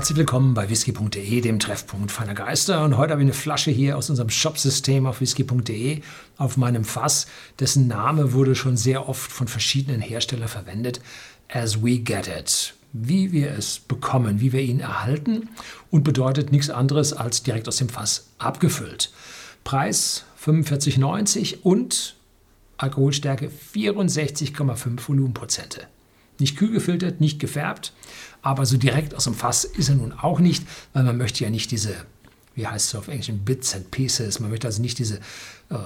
Herzlich willkommen bei whisky.de, dem Treffpunkt feiner Geister. Und heute habe ich eine Flasche hier aus unserem Shopsystem auf whisky.de auf meinem Fass. Dessen Name wurde schon sehr oft von verschiedenen Herstellern verwendet. As we get it. Wie wir es bekommen, wie wir ihn erhalten und bedeutet nichts anderes als direkt aus dem Fass abgefüllt. Preis 45,90 und Alkoholstärke 64,5 Volumenprozente. Nicht kühl gefiltert, nicht gefärbt, aber so direkt aus dem Fass ist er nun auch nicht, weil man möchte ja nicht diese, wie heißt es auf Englisch, Bits and Pieces, man möchte also nicht diese äh,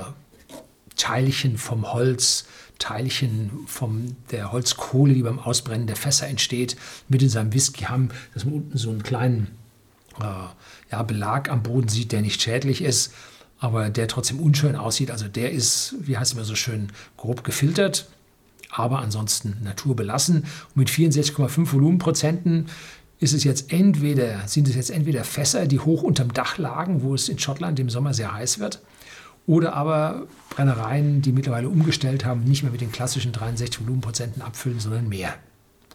Teilchen vom Holz, Teilchen von der Holzkohle, die beim Ausbrennen der Fässer entsteht, mit in seinem Whisky haben, dass man unten so einen kleinen äh, ja, Belag am Boden sieht, der nicht schädlich ist, aber der trotzdem unschön aussieht. Also der ist, wie heißt es immer so schön, grob gefiltert aber ansonsten naturbelassen. Und mit 64,5 Volumenprozenten ist es jetzt entweder, sind es jetzt entweder Fässer, die hoch unterm Dach lagen, wo es in Schottland im Sommer sehr heiß wird, oder aber Brennereien, die mittlerweile umgestellt haben, nicht mehr mit den klassischen 63 Volumenprozenten abfüllen, sondern mehr.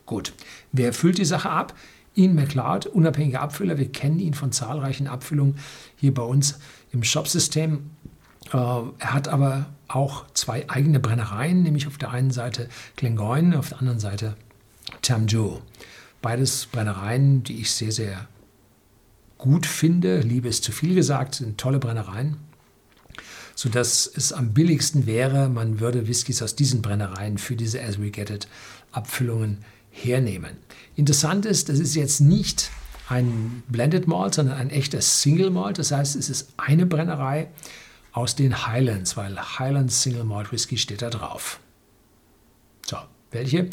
Gut, wer füllt die Sache ab? Ian McLeod, unabhängiger Abfüller. Wir kennen ihn von zahlreichen Abfüllungen hier bei uns im Shopsystem. Äh, er hat aber auch zwei eigene Brennereien, nämlich auf der einen Seite Glengoyne, auf der anderen Seite Tamju. Beides Brennereien, die ich sehr, sehr gut finde. Liebe ist zu viel gesagt, sind tolle Brennereien. Sodass es am billigsten wäre, man würde Whiskys aus diesen Brennereien für diese As We Get It Abfüllungen hernehmen. Interessant ist, das ist jetzt nicht ein Blended Malt, sondern ein echter Single Malt. Das heißt, es ist eine Brennerei aus den Highlands, weil Highlands Single Malt Whisky steht da drauf. So, welche?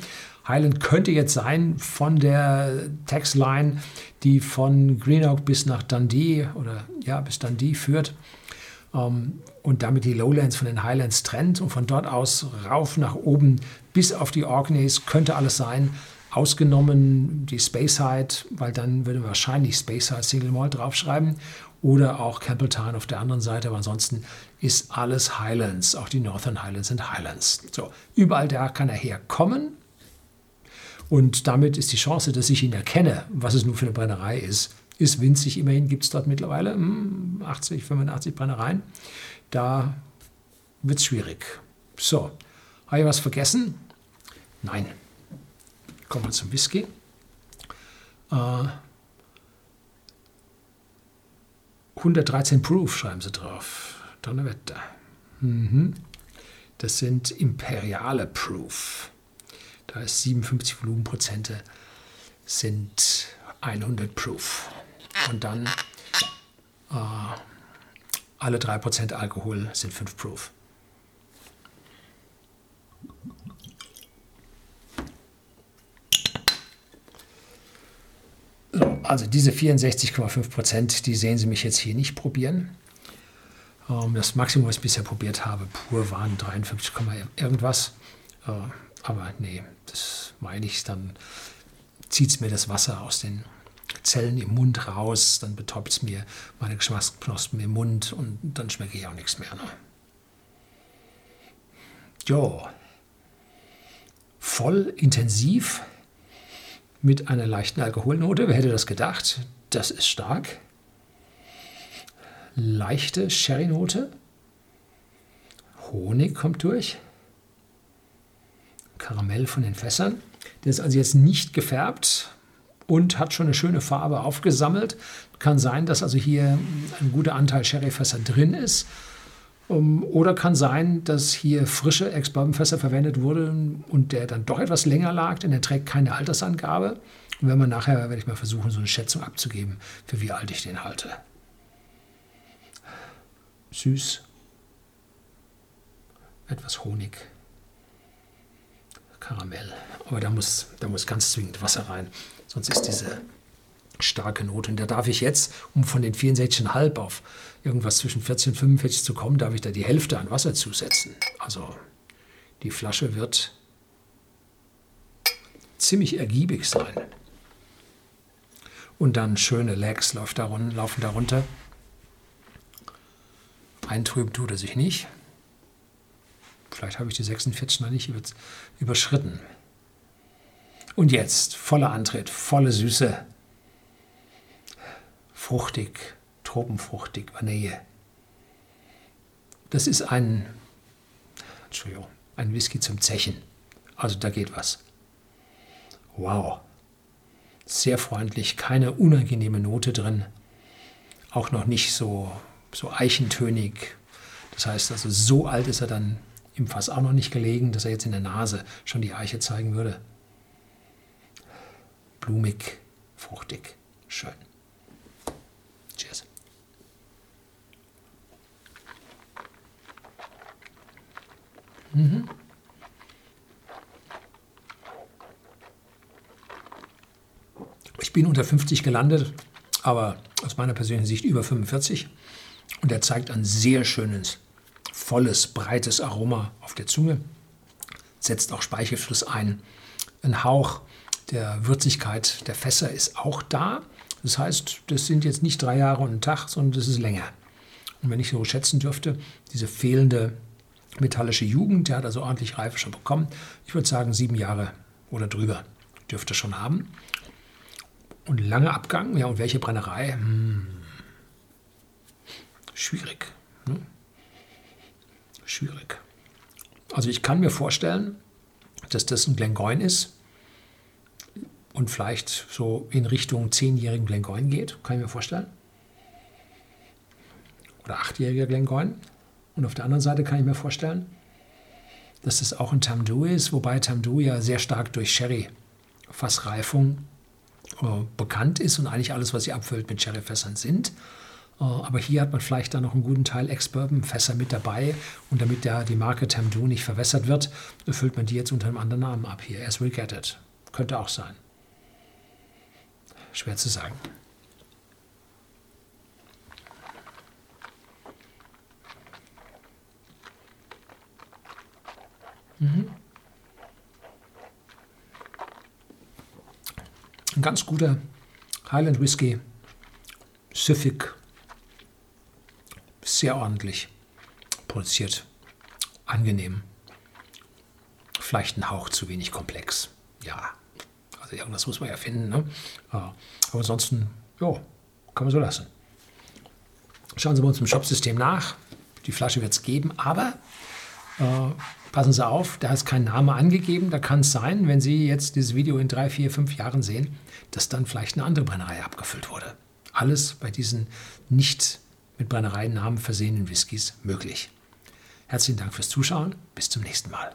Highland könnte jetzt sein von der Textline, die von Greenock bis nach Dundee oder ja, bis Dundee führt ähm, und damit die Lowlands von den Highlands trennt und von dort aus rauf nach oben bis auf die Orkneys könnte alles sein. Ausgenommen die Speyside, weil dann würde wahrscheinlich Speyside Single Malt draufschreiben oder auch Campbelltown auf der anderen Seite, aber ansonsten ist alles Highlands, auch die Northern Highlands sind Highlands. So, überall da kann er herkommen und damit ist die Chance, dass ich ihn erkenne, was es nun für eine Brennerei ist, ist winzig. Immerhin gibt es dort mittlerweile 80, hm, 85 Brennereien. Da wird es schwierig. So, habe ich was vergessen? Nein. Kommen wir zum Whisky. Äh, 113 Proof schreiben sie drauf. Donnerwetter. Mhm. Das sind imperiale Proof. Da ist 57 Volumenprozente sind 100 Proof. Und dann äh, alle 3% Alkohol sind 5 Proof. Also diese 64,5 Prozent, die sehen Sie mich jetzt hier nicht probieren. Ähm, das Maximum, was ich bisher probiert habe, pur waren 53, irgendwas. Äh, aber nee, das meine ich, dann zieht es mir das Wasser aus den Zellen im Mund raus, dann betäubt es mir meine Geschmacksknospen im Mund und dann schmecke ich auch nichts mehr. Ne? Jo, voll intensiv mit einer leichten Alkoholnote. Wer hätte das gedacht? Das ist stark. Leichte Sherry-Note. Honig kommt durch. Karamell von den Fässern. Der ist also jetzt nicht gefärbt und hat schon eine schöne Farbe aufgesammelt. Kann sein, dass also hier ein guter Anteil Sherryfässer drin ist. Um, oder kann sein, dass hier frische Ex-Bourbonfässer verwendet wurden und der dann doch etwas länger lag, denn er trägt keine Altersangabe. Und wenn man nachher, werde ich mal versuchen, so eine Schätzung abzugeben, für wie alt ich den halte. Süß, etwas Honig, Karamell. Aber da muss, da muss ganz zwingend Wasser rein, sonst ist diese starke Note. Und da darf ich jetzt, um von den 64,5 auf irgendwas zwischen 40 und 45 zu kommen, darf ich da die Hälfte an Wasser zusetzen. Also die Flasche wird ziemlich ergiebig sein. Und dann schöne Legs laufen darunter. Eintrüben tut er sich nicht. Vielleicht habe ich die 46 noch nicht überschritten. Und jetzt voller Antritt, volle Süße. Fruchtig, tropenfruchtig, Vanille. Das ist ein, Entschuldigung, ein Whisky zum Zechen. Also da geht was. Wow. Sehr freundlich, keine unangenehme Note drin. Auch noch nicht so, so eichentönig. Das heißt also, so alt ist er dann im Fass auch noch nicht gelegen, dass er jetzt in der Nase schon die Eiche zeigen würde. Blumig, fruchtig, schön. Cheers. Mhm. Ich bin unter 50 gelandet, aber aus meiner persönlichen Sicht über 45. Und er zeigt ein sehr schönes, volles, breites Aroma auf der Zunge, setzt auch Speichelfluss ein. Ein Hauch der Würzigkeit der Fässer ist auch da. Das heißt, das sind jetzt nicht drei Jahre und ein Tag, sondern das ist länger. Und wenn ich so schätzen dürfte, diese fehlende metallische Jugend, der hat also ordentlich Reife schon bekommen. Ich würde sagen, sieben Jahre oder drüber dürfte schon haben. Und lange Abgang, ja, und welche Brennerei? Hm. Schwierig. Ne? Schwierig. Also ich kann mir vorstellen, dass das ein Glengoyne ist und vielleicht so in Richtung zehnjährigen Glengoyne geht, kann ich mir vorstellen. Oder achtjähriger Glengoyne. Und auf der anderen Seite kann ich mir vorstellen, dass das auch ein Tamdu ist, wobei Tamdu ja sehr stark durch Sherry-Fassreifung äh, bekannt ist und eigentlich alles, was sie abfüllt, mit Sherryfässern sind. Äh, aber hier hat man vielleicht dann noch einen guten Teil Ex-Bourbon-Fässer mit dabei. Und damit der, die Marke Tamdu nicht verwässert wird, füllt man die jetzt unter einem anderen Namen ab hier. As we get it. Könnte auch sein. Schwer zu sagen. Mhm. Ein ganz guter Highland Whisky, süffig, sehr ordentlich produziert, angenehm. Vielleicht ein Hauch zu wenig komplex. Ja, also irgendwas muss man ja finden. Ne? Aber ansonsten, ja, kann man so lassen. Schauen Sie bei uns im Shopsystem nach. Die Flasche wird es geben, aber äh, passen Sie auf, da ist kein Name angegeben. Da kann es sein, wenn Sie jetzt dieses Video in drei, vier, fünf Jahren sehen, dass dann vielleicht eine andere Brennerei abgefüllt wurde. Alles bei diesen nicht mit Brennereien-Namen versehenen Whiskys möglich. Herzlichen Dank fürs Zuschauen. Bis zum nächsten Mal.